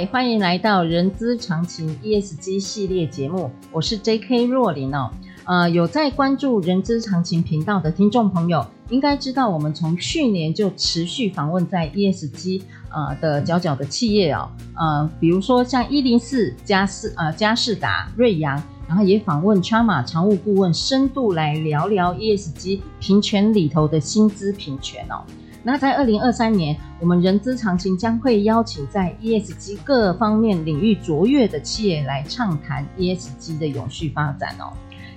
嗨，欢迎来到人资常情 ESG 系列节目，我是 J.K. 若琳哦。呃，有在关注人资常情频道的听众朋友，应该知道我们从去年就持续访问在 ESG 呃的角角的企业哦，呃，比如说像一零四、佳世呃加士达、瑞阳，然后也访问 Chama 常务顾问，深度来聊聊 ESG 平权里头的薪资平权哦。那在二零二三年，我们人资常情将会邀请在 ESG 各方面领域卓越的企业来畅谈 ESG 的永续发展哦。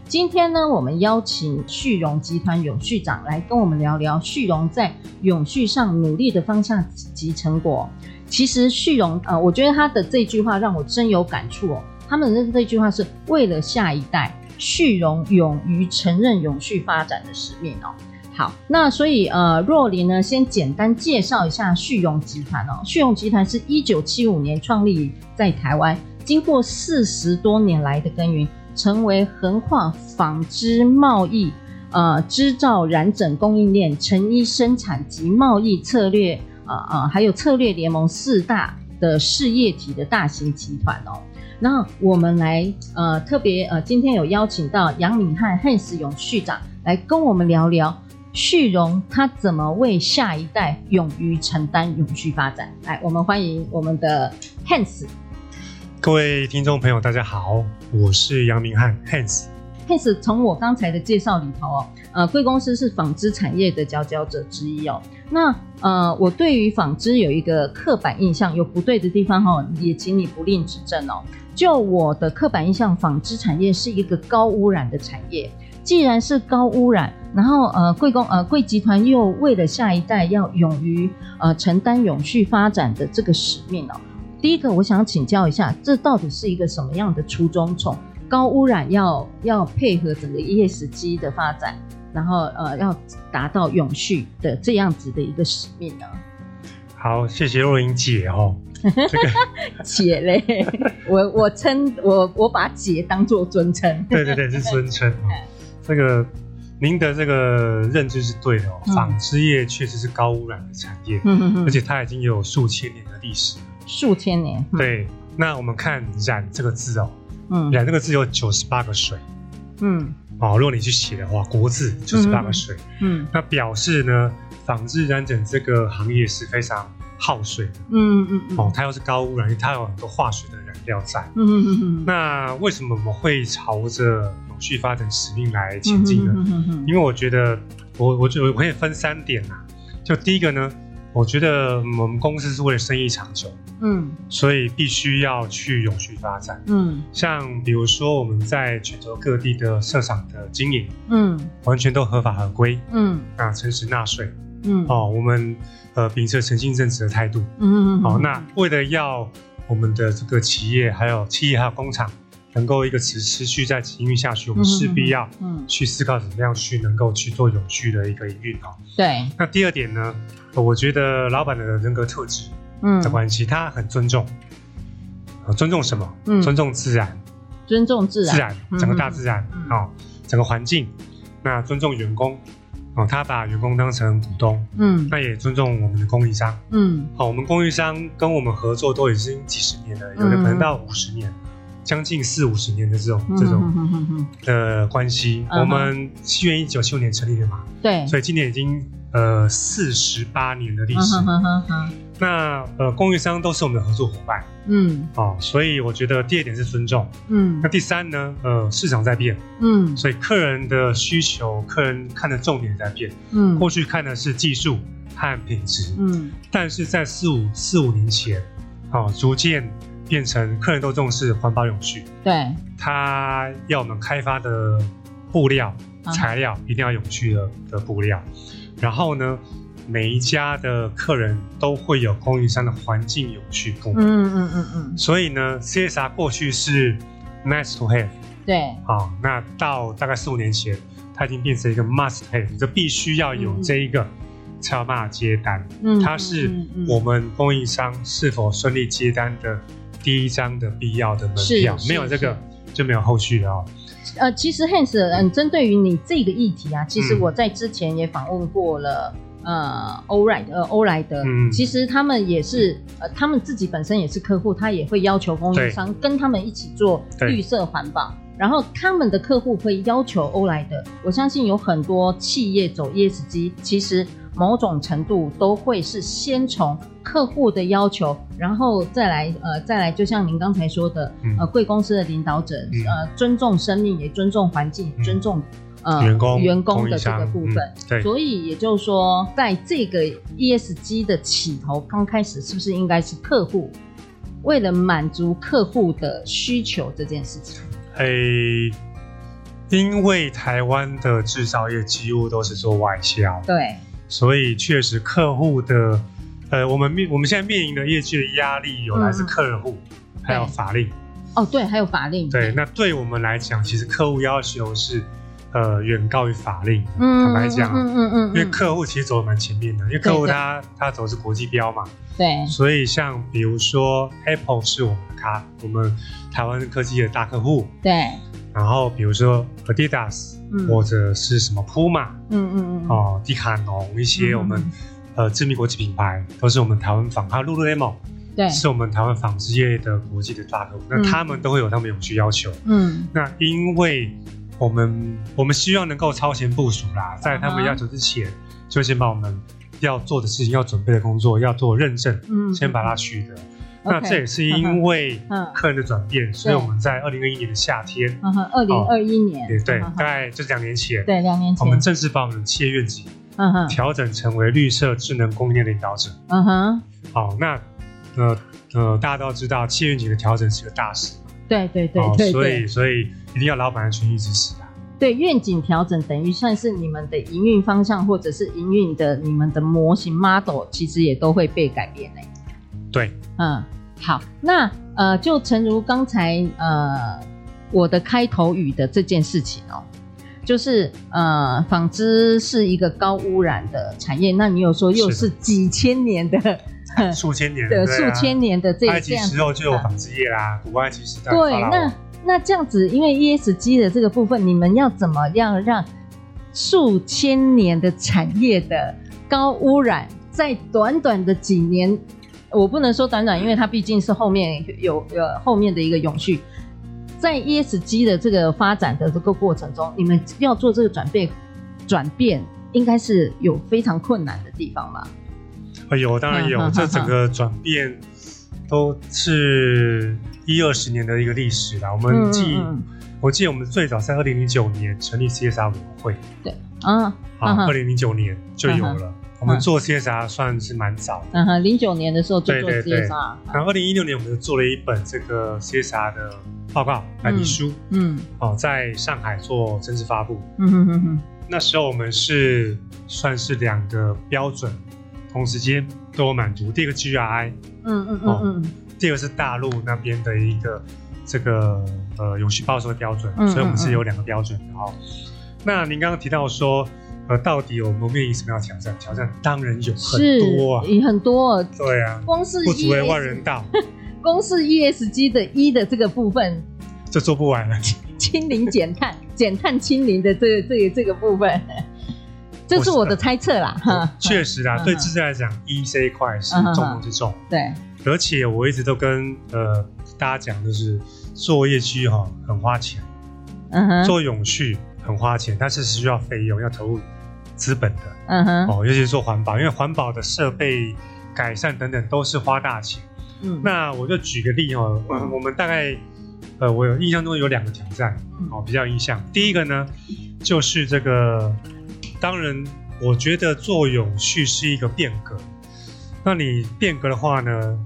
今天呢，我们邀请旭荣集团永续长来跟我们聊聊旭荣在永续上努力的方向及成果。其实旭荣，呃，我觉得他的这句话让我真有感触哦。他们的这句话是为了下一代，旭荣勇于承认永续发展的使命哦。好，那所以呃，若琳呢，先简单介绍一下旭荣集团哦。旭荣集团是一九七五年创立在台湾，经过四十多年来的耕耘，成为横跨纺织贸易、呃织造、染整供应链、成衣生产及贸易策略啊啊、呃呃，还有策略联盟四大的事业体的大型集团哦。那我们来呃特别呃，今天有邀请到杨敏瀚 Hans 永续长来跟我们聊聊。旭荣他怎么为下一代勇于承担永续发展？来，我们欢迎我们的 Hans。各位听众朋友，大家好，我是杨明翰 Hans。Hans 从我刚才的介绍里头哦，呃，贵公司是纺织产业的佼佼者之一哦。那呃，我对于纺织有一个刻板印象，有不对的地方哈、哦，也请你不吝指正哦。就我的刻板印象，纺织产业是一个高污染的产业。既然是高污染，然后呃贵公呃贵集团又为了下一代要勇于呃承担永续发展的这个使命哦，第一个我想请教一下，这到底是一个什么样的初衷？从高污染要要配合整个 ESG 的发展，然后呃要达到永续的这样子的一个使命呢？好，谢谢若英姐哦，这个 姐嘞，我我称我我把姐当做尊称，对对对，是尊称。这个您的这个认知是对的哦，纺织业确实是高污染的产业，嗯，而且它已经有数千年的历史，数千年。对，那我们看“染”这个字哦，嗯，“染”这个字有九十八个水，嗯，哦，如果你去写的话，国字九十八个水，嗯，那表示呢，纺织染整这个行业是非常耗水的，嗯嗯嗯，哦，它又是高污染，它有很多化学的染料在，嗯嗯嗯，那为什么我们会朝着去发展使命来前进的，因为我觉得我我就我可以分三点啊。就第一个呢，我觉得我们公司是为了生意长久，嗯，所以必须要去永续发展，嗯，像比如说我们在全球各地的设厂的经营，嗯，完全都合法合规，嗯，啊，诚实纳税，嗯，哦，我们呃秉持诚信正直的态度，嗯嗯，好，那为了要我们的这个企业还有企业还有工厂。能够一个持持续在营运下去，我们势必要去思考怎么样去能够去做有序的一个营运哦。对。那第二点呢，我觉得老板的人格特质，嗯，的关系，他很尊重，尊重什么？嗯，尊重自然，尊重自然，自然，整个大自然哦，整个环境。那尊重员工，哦，他把员工当成股东，嗯，那也尊重我们的供应商，嗯，好，我们供应商跟我们合作都已经几十年了，有的可能到五十年。将近四五十年的这种、嗯、这种的关系，嗯、我们西元一九七五年成立的嘛，对，所以今年已经呃四十八年的历史。那呃，供应商都是我们的合作伙伴，嗯，哦，所以我觉得第二点是尊重，嗯，那第三呢，呃，市场在变，嗯，所以客人的需求，客人看的重点在变，嗯，过去看的是技术和品质，嗯，但是在四五四五年前，哦，逐渐。变成客人都重视环保永续，对，他要我们开发的布料材料一定要永续的的布料，然后呢，每一家的客人都会有供应商的环境永续部门。嗯嗯嗯嗯。所以呢，CSR 过去是 nice to have。对。好，那到大概四五年前，它已经变成一个 must have，你就必须要有这一个。嗯才有办法接单，嗯，它是我们供应商是否顺利接单的第一张的必要的门票，没有这个就没有后续了哦。呃，其实 Hans，嗯，针对于你这个议题啊，其实我在之前也访问过了，呃，欧莱呃欧莱德，嗯，其实他们也是，呃，他们自己本身也是客户，他也会要求供应商跟他们一起做绿色环保。然后他们的客户会要求欧莱德，我相信有很多企业走 ESG，其实某种程度都会是先从客户的要求，然后再来呃再来，就像您刚才说的，嗯、呃贵公司的领导者、嗯、呃尊重生命，也尊重环境，嗯、尊重呃员工员工的这个部分。嗯、对，所以也就是说，在这个 ESG 的起头刚开始，是不是应该是客户为了满足客户的需求这件事情？诶，因为台湾的制造业几乎都是做外销，对，所以确实客户的，呃，我们面我们现在面临的业绩的压力有来自客户，嗯、还有法令。哦，对，还有法令。对，那对我们来讲，其实客户要求是，呃，远高于法令。嗯，坦白讲，嗯嗯嗯，嗯，因为客户其实走的蛮前面的，因为客户他他走的是国际标嘛。对。所以像比如说 Apple 是我们的咖，我们。台湾科技的大客户，对，然后比如说 Adidas，嗯，或者是什么 Puma，嗯嗯嗯，哦，迪卡侬一些我们、嗯、呃知名国际品牌，都是我们台湾纺，还有 Lululemon，对，是我们台湾纺织业的国际的大客户，那他们都会有他们永续要求，嗯，那因为我们我们希望能够超前部署啦，在他们要求之前，嗯、就先把我们要做的事情、要准备的工作、要做认证，嗯，先把它取得。那这也是因为客人的转变，所以我们在二零二一年的夏天，嗯哼，二零二一年，对对，大概就是两年前，对，两年前，我们正式把我们的企业愿景，嗯哼，调整成为绿色智能供应链领导者，嗯哼，好，那呃呃，大家都知道，企业愿景的调整是个大事，对对对对，所以所以一定要老板的全力支持啊。对，愿景调整等于算是你们的营运方向，或者是营运的你们的模型 model，其实也都会被改变嘞。对，嗯，好，那呃，就诚如刚才呃我的开头语的这件事情哦，就是呃，纺织是一个高污染的产业，那你有说又是几千年的，数千年的数千年的这样，埃及时候就有纺织业啦，古埃及时代。对，那那这样子，因为 ESG 的这个部分，你们要怎么样让数千年的产业的高污染，在短短的几年？我不能说短短，因为它毕竟是后面有有后面的一个永续，在 ESG 的这个发展的这个过程中，你们要做这个转变，转变应该是有非常困难的地方吧？啊，有，当然有，嗯、这整个转变都是一二十年的一个历史啦。我们记，嗯嗯我记得我们最早在二零零九年成立 CSR 委员会，对，嗯，好，二零零九年就有了。嗯我们做 CSR 算是蛮早的，嗯哼，零九年的时候就做 CSR，对。对对，然后二零一六年我们就做了一本这个 CSR 的报告白皮书，嗯，哦，在上海做正式发布，嗯哼哼哼，那时候我们是算是两个标准同时间都有满足，第一个 GRI，嗯嗯嗯嗯，第二个是大陆那边的一个这个呃永续报酬的标准，所以我们是有两个标准的。哈。那您刚刚提到说。呃，到底我们面临什么样的挑战？挑战当然有很多啊，也很多。对啊，光是不足为外人道。光是 ESG 的 E 的这个部分，就做不完了。清零减碳，减碳清零的这个、这个这个部分，这是我的猜测啦。哈，确实啊，对自己来讲，E 这一块是重中之重。对，而且我一直都跟呃大家讲，就是作业绩哈很花钱，嗯哼，做永续。很花钱，但是是需要费用，要投入资本的。嗯哼，哦，尤其是做环保，因为环保的设备改善等等都是花大钱。嗯，那我就举个例哦，嗯、我们大概，呃，我有印象中有两个挑战，哦，比较印象。第一个呢，就是这个，当然，我觉得做永续是一个变革。那你变革的话呢，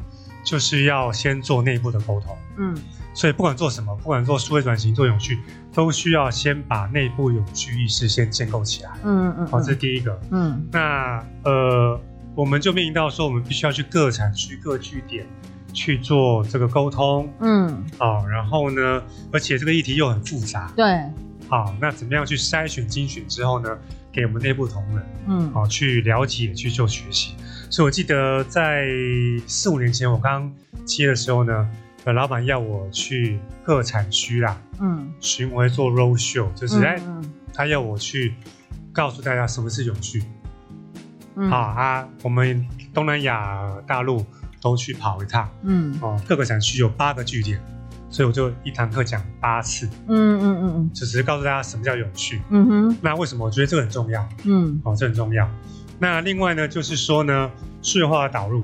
就是要先做内部的沟通。嗯，所以不管做什么，不管做数位转型、做永续，都需要先把内部永续意识先建构起来。嗯嗯，好，这是第一个。嗯，那呃，我们就面临到说，我们必须要去各产区、各据点去做这个沟通。嗯，好，然后呢，而且这个议题又很复杂。对。好，那怎么样去筛选、精选之后呢？给我们内部同仁，嗯，好去了解、去做学习。所以我记得在四五年前我刚接的时候呢，呃，老板要我去各产区啦，嗯，巡回做 road show，就是哎、嗯。嗯，他要我去告诉大家什么是永续。嗯，好啊，我们东南亚大陆都去跑一趟，嗯，哦，各个产区有八个据点。所以我就一堂课讲八次，嗯嗯嗯嗯，就只是告诉大家什么叫永续，嗯哼，那为什么我觉得这个很重要？嗯，哦，这很重要。那另外呢，就是说呢，数位化的导入，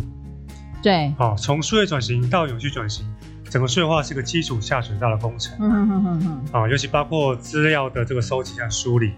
对，哦，从数位转型到永续转型，整个数位化是个基础下水道的工程，嗯哼哼哼哼，啊，尤其包括资料的这个收集和梳理，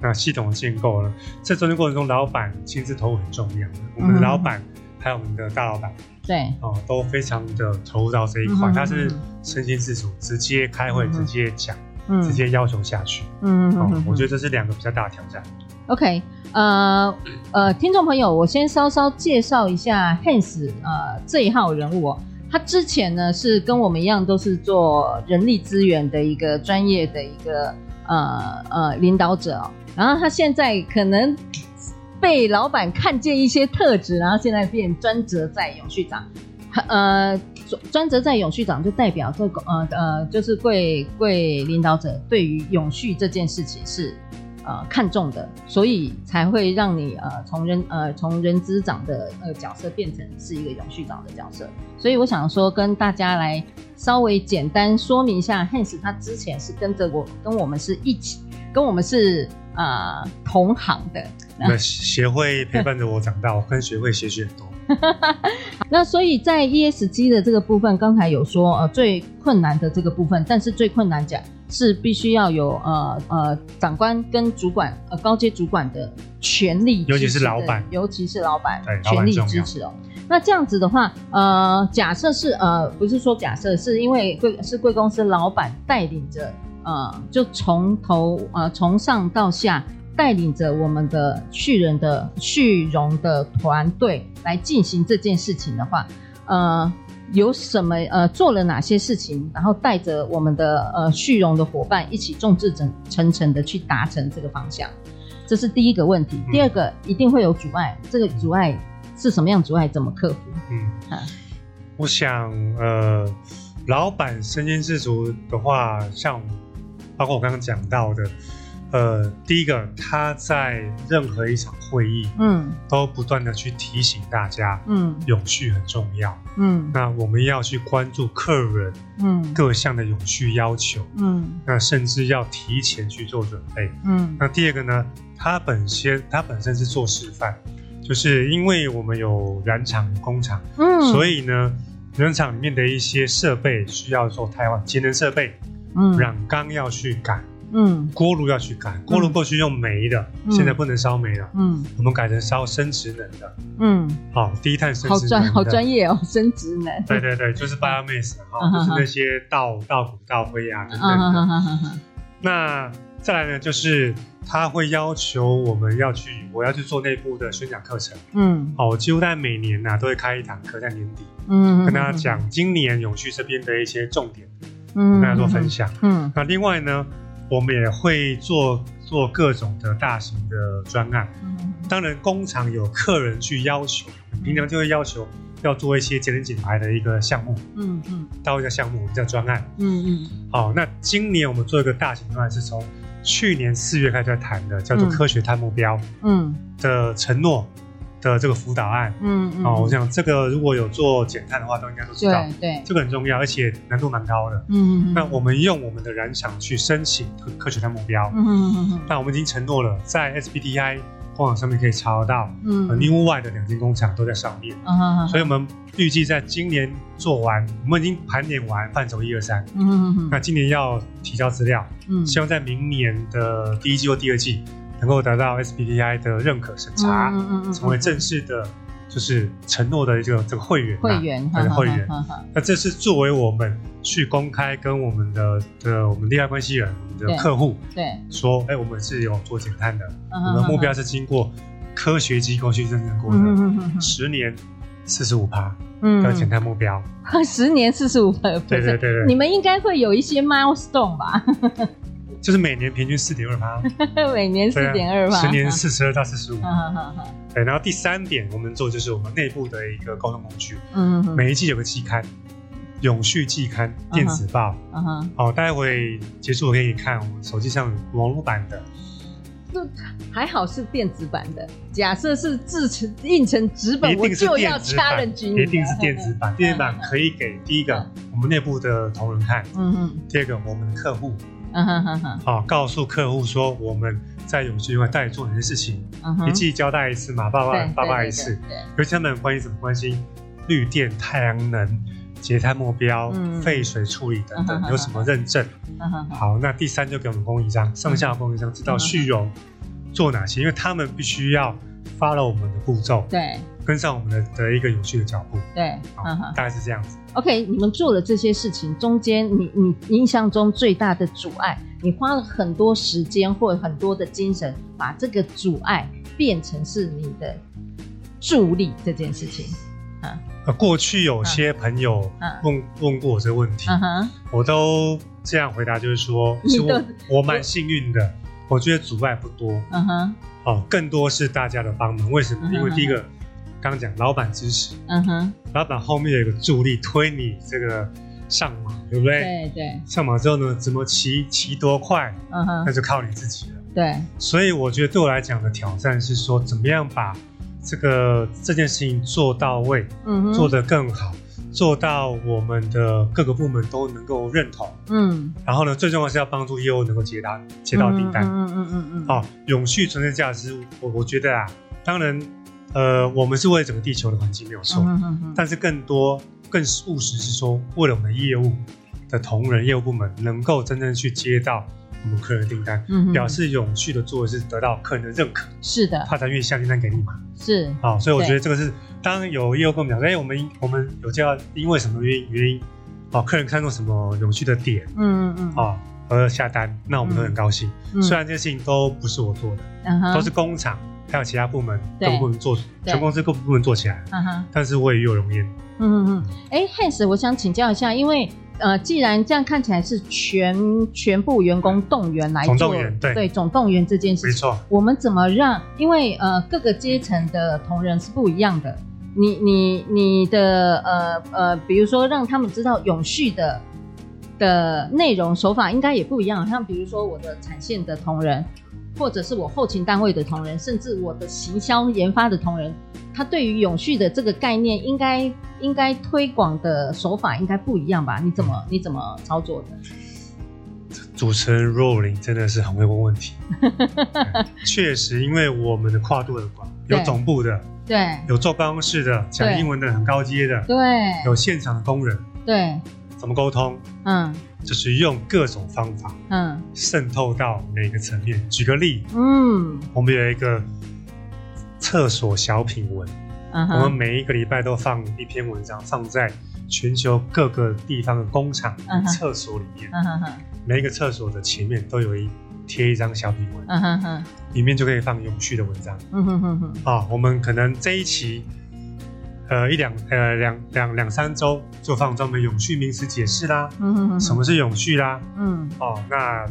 那系统的建构了，这中间过程中，老板亲自投入很重要的，我们的老板。还有我们的大老板，对，哦，都非常的投入到这一块，他是身先士卒，直接开会，直接讲，直接要求下去，嗯嗯，我觉得这是两个比较大的挑战。OK，呃呃，听众朋友，我先稍稍介绍一下 Hans，呃，这一号人物哦，他之前呢是跟我们一样，都是做人力资源的一个专业的一个呃呃领导者哦，然后他现在可能。被老板看见一些特质，然后现在变专责在永续长，呃，专责在永续长就代表这个呃呃，就是贵贵领导者对于永续这件事情是呃看重的，所以才会让你呃从人呃从人资长的呃角色变成是一个永续长的角色。所以我想说跟大家来稍微简单说明一下，Hans 他之前是跟着我跟我们是一起跟我们是呃同行的。那协会陪伴着我长大，跟协会学习很多。那所以在 ESG 的这个部分，刚才有说呃最困难的这个部分，但是最困难讲是必须要有呃呃长官跟主管呃高阶主管的权力尤其是老板，尤其是老板对全力支持哦。那这样子的话，呃，假设是呃不是说假设，是因为贵是贵公司老板带领着呃就从头呃从上到下。带领着我们的旭人的旭荣的团队来进行这件事情的话，呃，有什么呃做了哪些事情，然后带着我们的呃旭荣的伙伴一起众志成城的去达成这个方向，这是第一个问题。第二个一定会有阻碍，这个阻碍是什么样阻碍？怎么克服？嗯，我想呃，老板身先士卒的话，像包括我刚刚讲到的。呃，第一个，他在任何一场会议，嗯，都不断的去提醒大家，嗯，永续很重要，嗯，那我们要去关注客人，嗯，各项的永续要求，嗯，那甚至要提前去做准备，嗯，那第二个呢，他本身他本身是做示范，就是因为我们有染厂工厂，嗯，所以呢，染厂里面的一些设备需要做汰换，节能设备，嗯，染缸要去改。嗯，锅炉要去改，锅炉过去用煤的，嗯、现在不能烧煤了。嗯，我们改成烧生质能的。嗯，好，低碳生质能的。好专好专业哦，生质能。对对对，就是 biomass 哈、嗯，就是那些稻稻谷、稻灰啊等等的。那再来呢，就是他会要求我们要去，我要去做内部的宣讲课程。嗯，好，我几乎在每年呐、啊、都会开一堂课在年底，嗯，跟大家讲今年永续这边的一些重点，嗯，跟大家做分享。嗯，那另外呢。我们也会做做各种的大型的专案，嗯，当然工厂有客人去要求，平常就会要求要做一些节能减排的一个项目，嗯嗯，到一个项目我们叫专案，嗯嗯，好，那今年我们做一个大型专案是从去年四月开始在谈的，叫做科学碳目标，嗯。的承诺。的这个辅导案，嗯嗯，哦，我想这个如果有做减碳的话，都应该都知道，对，对，这个很重要，而且难度蛮高的，嗯嗯，那我们用我们的燃厂去申请科学碳目标，嗯嗯嗯，那我们已经承诺了，在 SBTi 官网上面可以查得到，嗯，内务外的两间工厂都在上面，嗯嗯，所以我们预计在今年做完，我们已经盘点完范畴一二三，嗯嗯嗯，那今年要提交资料，嗯，希望在明年的第一季或第二季。能够得到 SBTi 的认可审查，嗯嗯嗯嗯、成为正式的就是承诺的一个这个会员，会员，对会员。那这是作为我们去公开跟我们的的我们利害关系人、我们的客户，对，说，哎，我们是有做减碳的，我们的目标是经过科学机构去认证过的，十年四十五趴的减碳目标，十年四十五趴，对对对，你们应该会有一些 milestone 吧？就是每年平均四点二趴，每年四点二趴，十年四十二到四十五。对，然后第三点我们做就是我们内部的一个沟通工具。嗯，每一季有个季刊，永续季刊电子报。嗯哼。好，待会结束我可以看我们手机上网络版的。就还好是电子版的，假设是制成印成纸本，我就要 challenge 你。一定是电子版，电子版可以给第一个我们内部的同仁看。嗯嗯。第二个我们的客户。嗯哼哼哼，好，告诉客户说我们在永续外到底做哪些事情，一季交代一次嘛，爸爸爸爸一次，尤其他们关心什么？关心绿电、太阳能、节碳目标、废水处理等等，有什么认证？好，那第三就给我们供应商，上下供应商，知道续融做哪些，因为他们必须要 follow 我们的步骤，对，跟上我们的的一个有序的脚步，对，大概是这样子。OK，你们做了这些事情，中间你你印象中最大的阻碍，你花了很多时间或很多的精神，把这个阻碍变成是你的助力这件事情。啊，过去有些朋友问问过我这个问题，我都这样回答，就是说，是我我蛮幸运的，我觉得阻碍不多。嗯哼，哦，更多是大家的帮忙。为什么？因为第一个。刚刚讲老板支持，嗯哼，老板后面有一个助力推你这个上马，对不对？对对。上马之后呢，怎么骑骑多快，嗯哼，那就靠你自己了。对。所以我觉得对我来讲的挑战是说，怎么样把这个这件事情做到位，嗯哼，做得更好，做到我们的各个部门都能够认同，嗯。然后呢，最重要是要帮助业务能够接到接到订单，嗯嗯嗯嗯。好，永续存在价值，我我觉得啊，当然。呃，我们是为了整个地球的环境没有错，但是更多、更务实是说，为了我们的业务的同仁、业务部门能够真正去接到我们客人的订单，嗯、表示永续的做的是得到客人的认可，是的，他才愿意下订单给你嘛。是，好，所以我觉得这个是，对当有业务跟我们讲，哎，我们我们有这样，因为什么原因原因，哦，客人看中什么永续的点，嗯嗯嗯，哦，而下单，那我们都很高兴。嗯、虽然这些事情都不是我做的，嗯、都是工厂。还有其他部门各部门做，全公司各部门做起来，但是我也有容焉。嗯嗯嗯。哎，Hans，我想请教一下，因为呃，既然这样看起来是全全部员工动员来做，总动员对对总动员这件事情，没错。我们怎么让？因为呃，各个阶层的同仁是不一样的。你你你的呃呃，比如说让他们知道永续的的内容手法应该也不一样。像比如说我的产线的同仁。或者是我后勤单位的同仁，甚至我的行销研发的同仁，他对于永续的这个概念，应该应该推广的手法应该不一样吧？你怎么你怎么操作的？主持人若琳真的是很会问问题。确实，因为我们的跨度很广，有总部的，对，有坐办公室的，讲英文的很高阶的，对，有现场的工人，对，怎么沟通？嗯。就是用各种方法，嗯，渗透到每个层面。举个例，嗯，我们有一个厕所小品文，嗯，我们每一个礼拜都放一篇文章，放在全球各个地方的工厂厕所里面，嗯每一个厕所的前面都有一贴一张小品文，嗯哼哼，里面就可以放永续的文章，嗯哼哼哼，啊，我们可能这一期。呃，一两呃两两两三周就放专门永续名词解释啦，嗯哼哼，什么是永续啦，嗯，哦，那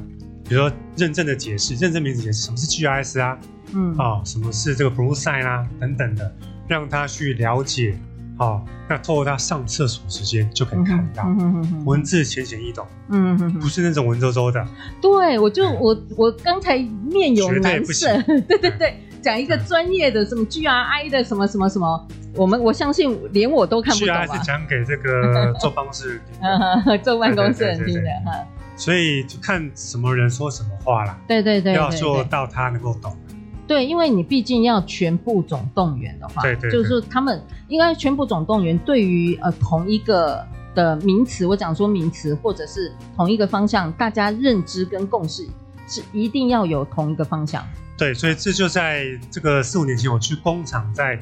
比如说认证的解释，认证名词解释，什么是 GIS 啊，嗯，哦，什么是这个 Blue Sign 啦，等等的，让他去了解，哦，那透过他上厕所时间就可以看到，嗯哼哼哼，文字浅显易懂，嗯哼哼，不是那种文绉绉的，对，我就我我刚才面有难色，对对 对。讲一个专业的什么 GRI 的什么什么什么，我们我相信连我都看不懂。GRI 是讲给这个 坐办公室，坐办公室人听的哈。所以就看什么人说什么话啦。对对对，要做到他能够懂。对，因为你毕竟要全部总动员的话，对对，就是说他们应该全部总动员，对于呃同一个的名词，我讲说名词或者是同一个方向，大家认知跟共识是一定要有同一个方向。对，所以这就在这个四五年前，我去工厂在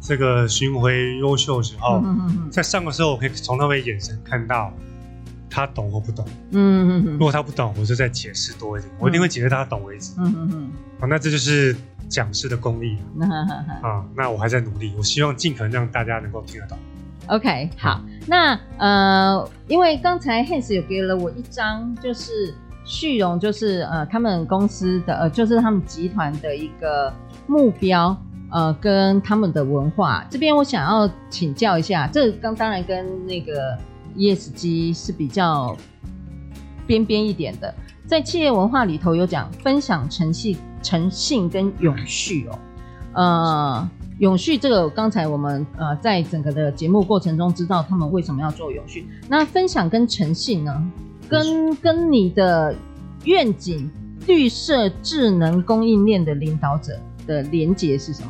这个巡回优秀的时候，在上的时候，我可以从他们眼神看到他懂或不懂。嗯嗯嗯。如果他不懂，我就再解释多一点，我一定会解释他懂为止。嗯嗯嗯。好，那这就是讲师的功力啊。那我还在努力，我希望尽可能让大家能够听得懂。OK，好，那呃，因为刚才 Hans 有给了我一张，就是旭荣，就是呃，他们公司的呃，就是他们集团的一个目标，呃，跟他们的文化。这边我想要请教一下，这刚当然跟那个 ESG 是比较边边一点的，在企业文化里头有讲分享诚信、诚信跟永续哦，呃。永续这个，刚才我们呃在整个的节目过程中知道他们为什么要做永续。那分享跟诚信呢，跟跟你的愿景绿色智能供应链的领导者的连接是什么？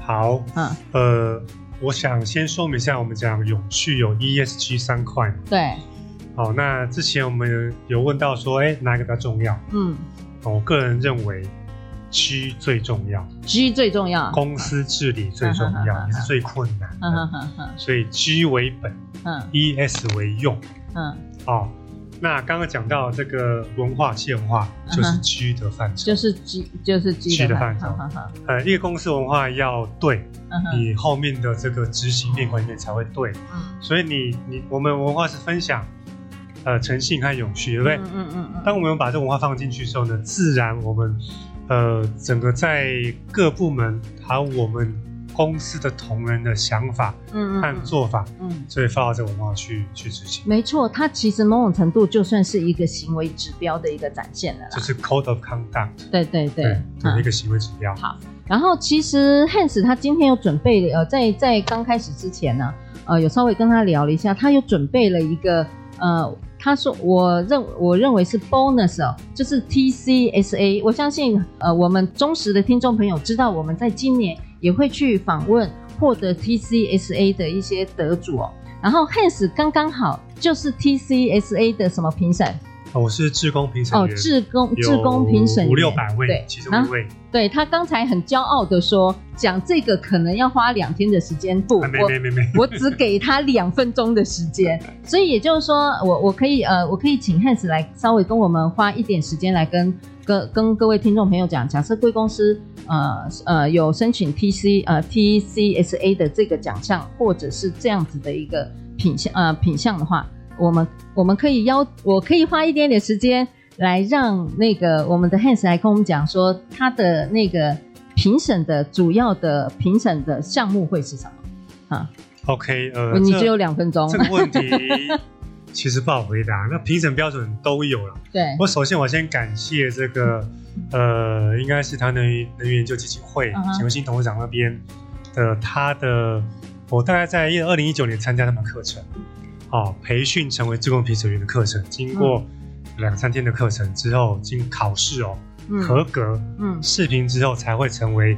好，嗯，呃，我想先说明一下，我们讲永续有 ESG 三块。对。好，那之前我们有问到说，哎，哪一个比较重要？嗯，我个人认为。G 最重要，G 最重要，公司治理最重要，也是最困难的。所以 G 为本，嗯，ES 为用，嗯，哦，那刚刚讲到这个文化、企业文化，就是 G 的范畴，就是 G，就是 G 的范畴。呃，一个公司文化要对，你后面的这个执行面、管理面才会对。所以你你我们文化是分享，呃，诚信和永续，对不对？嗯嗯嗯。当我们把这个文化放进去的时候呢，自然我们。呃，整个在各部门还有我们公司的同仁的想法，嗯和做法，嗯，嗯，所以发到这个文化去去执行。没错，它其实某种程度就算是一个行为指标的一个展现了，就是 code of conduct。对对对，对，嗯、一个行为指标。好，然后其实 Hans 他今天有准备，呃，在在刚开始之前呢，呃，有稍微跟他聊了一下，他有准备了一个，呃。他说：“我认我认为是 bonus 哦，就是 TCSA。我相信，呃，我们忠实的听众朋友知道，我们在今年也会去访问获得 TCSA 的一些得主哦。然后 Hans 刚刚好就是 TCSA 的什么评审？”哦我是志工评审员，哦，志工志工评审五六百位，对，其中一位。对，他刚才很骄傲的说，讲这个可能要花两天的时间，不，没没没没，我只给他两分钟的时间，所以也就是说，我我可以呃，我可以请 Hans 来稍微跟我们花一点时间来跟跟跟各位听众朋友讲，假设贵公司呃呃有申请 TC 呃 TCSA 的这个奖项，或者是这样子的一个品相呃品相的话。我们我们可以邀，我可以花一点点时间来让那个我们的 Hans 来跟我们讲说他的那个评审的主要的评审的项目会是什么？啊，OK，呃，你只有两分钟，这个问题 其实不好回答。那评审标准都有了，对。我首先我先感谢这个呃，应该是他能源能源研究基金会钱文新董事长那边的他的，我大概在二零一九年参加他们课程。哦，培训成为志工评审员的课程，经过两三天的课程之后，经考试哦，嗯、合格，嗯，视评之后才会成为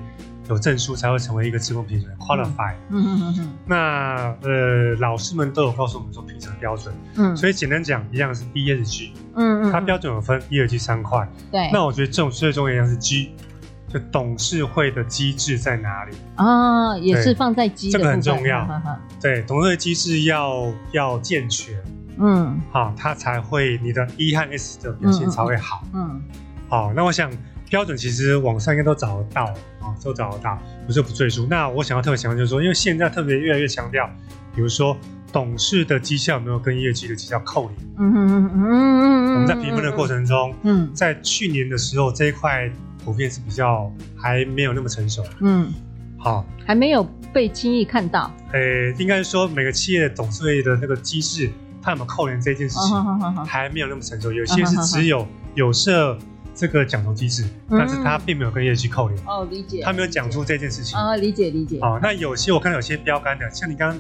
有证书，才会成为一个志工评审员 qualify。嗯嗯嗯嗯。那呃，老师们都有告诉我们说评审标准，嗯，所以简单讲，一样是 ESG，嗯嗯，它标准有分一二 g 三块，对。那我觉得这种最重要一样是 G。就董事会的机制在哪里啊、哦？也是放在机，这个很重要。呵 呵对，董事会机制要要健全，嗯，好，它才会你的 E 和 S 的表现才会好，嗯，嗯好。那我想标准其实网上应该都找得到啊，都找得到，我就不赘述。那我想要特别强调就是说，因为现在特别越来越强调，比如说董事的绩效有没有跟业绩的绩效扣连？嗯嗯嗯嗯嗯。我们在评分的过程中，嗯，在去年的时候这一块。普遍是比较还没有那么成熟，嗯，好，还没有被轻易看到。诶、欸，应该是说每个企业的董事会的那个机制，它有没有扣连这件事情，还没有那么成熟。有些是只有有设这个奖酬机制，但是他并没有跟业绩扣连。哦，理解。他没有讲出这件事情。啊，理解理解。好，那有些我看到有些标杆的，像你刚刚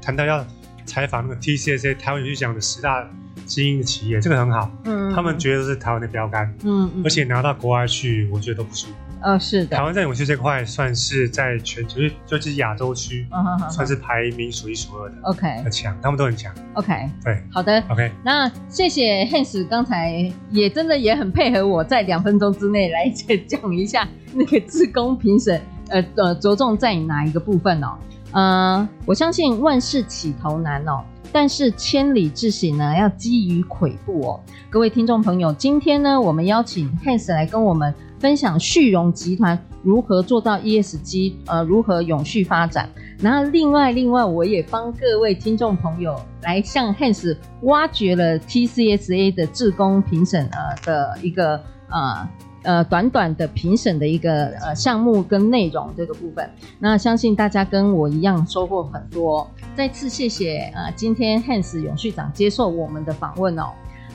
谈到要采访那个 TCSA 台湾有去讲的十大。精英的企业，这个很好，嗯，他们觉得是台湾的标杆，嗯，而且拿到国外去，我觉得都不输，哦，是的，台湾在永续这块算是在全球，就是亚洲区，算是排名数一数二的，OK，很强，他们都很强，OK，对，好的，OK，那谢谢 Hans 刚才也真的也很配合我在两分钟之内来讲一下那个自工评审。呃 呃着重在哪一个部分哦？呃，我相信万事起头难哦，但是千里之行呢，要基于跬步哦。各位听众朋友，今天呢，我们邀请 Hans 来跟我们分享旭荣集团如何做到 ESG，呃，如何永续发展。然后另外另外，我也帮各位听众朋友来向 Hans 挖掘了 TCSA 的志工评审呃的一个呃。呃，短短的评审的一个呃项目跟内容这个部分，那相信大家跟我一样收获很多。再次谢谢呃，今天 Hans 永续长接受我们的访问哦。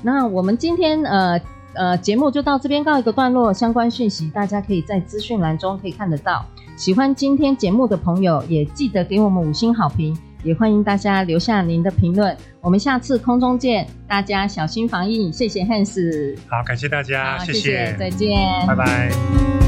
那我们今天呃呃节目就到这边告一个段落，相关讯息大家可以在资讯栏中可以看得到。喜欢今天节目的朋友也记得给我们五星好评。也欢迎大家留下您的评论，我们下次空中见，大家小心防疫，谢谢 Hans。好，感谢大家，谢谢，谢谢，再见，拜拜。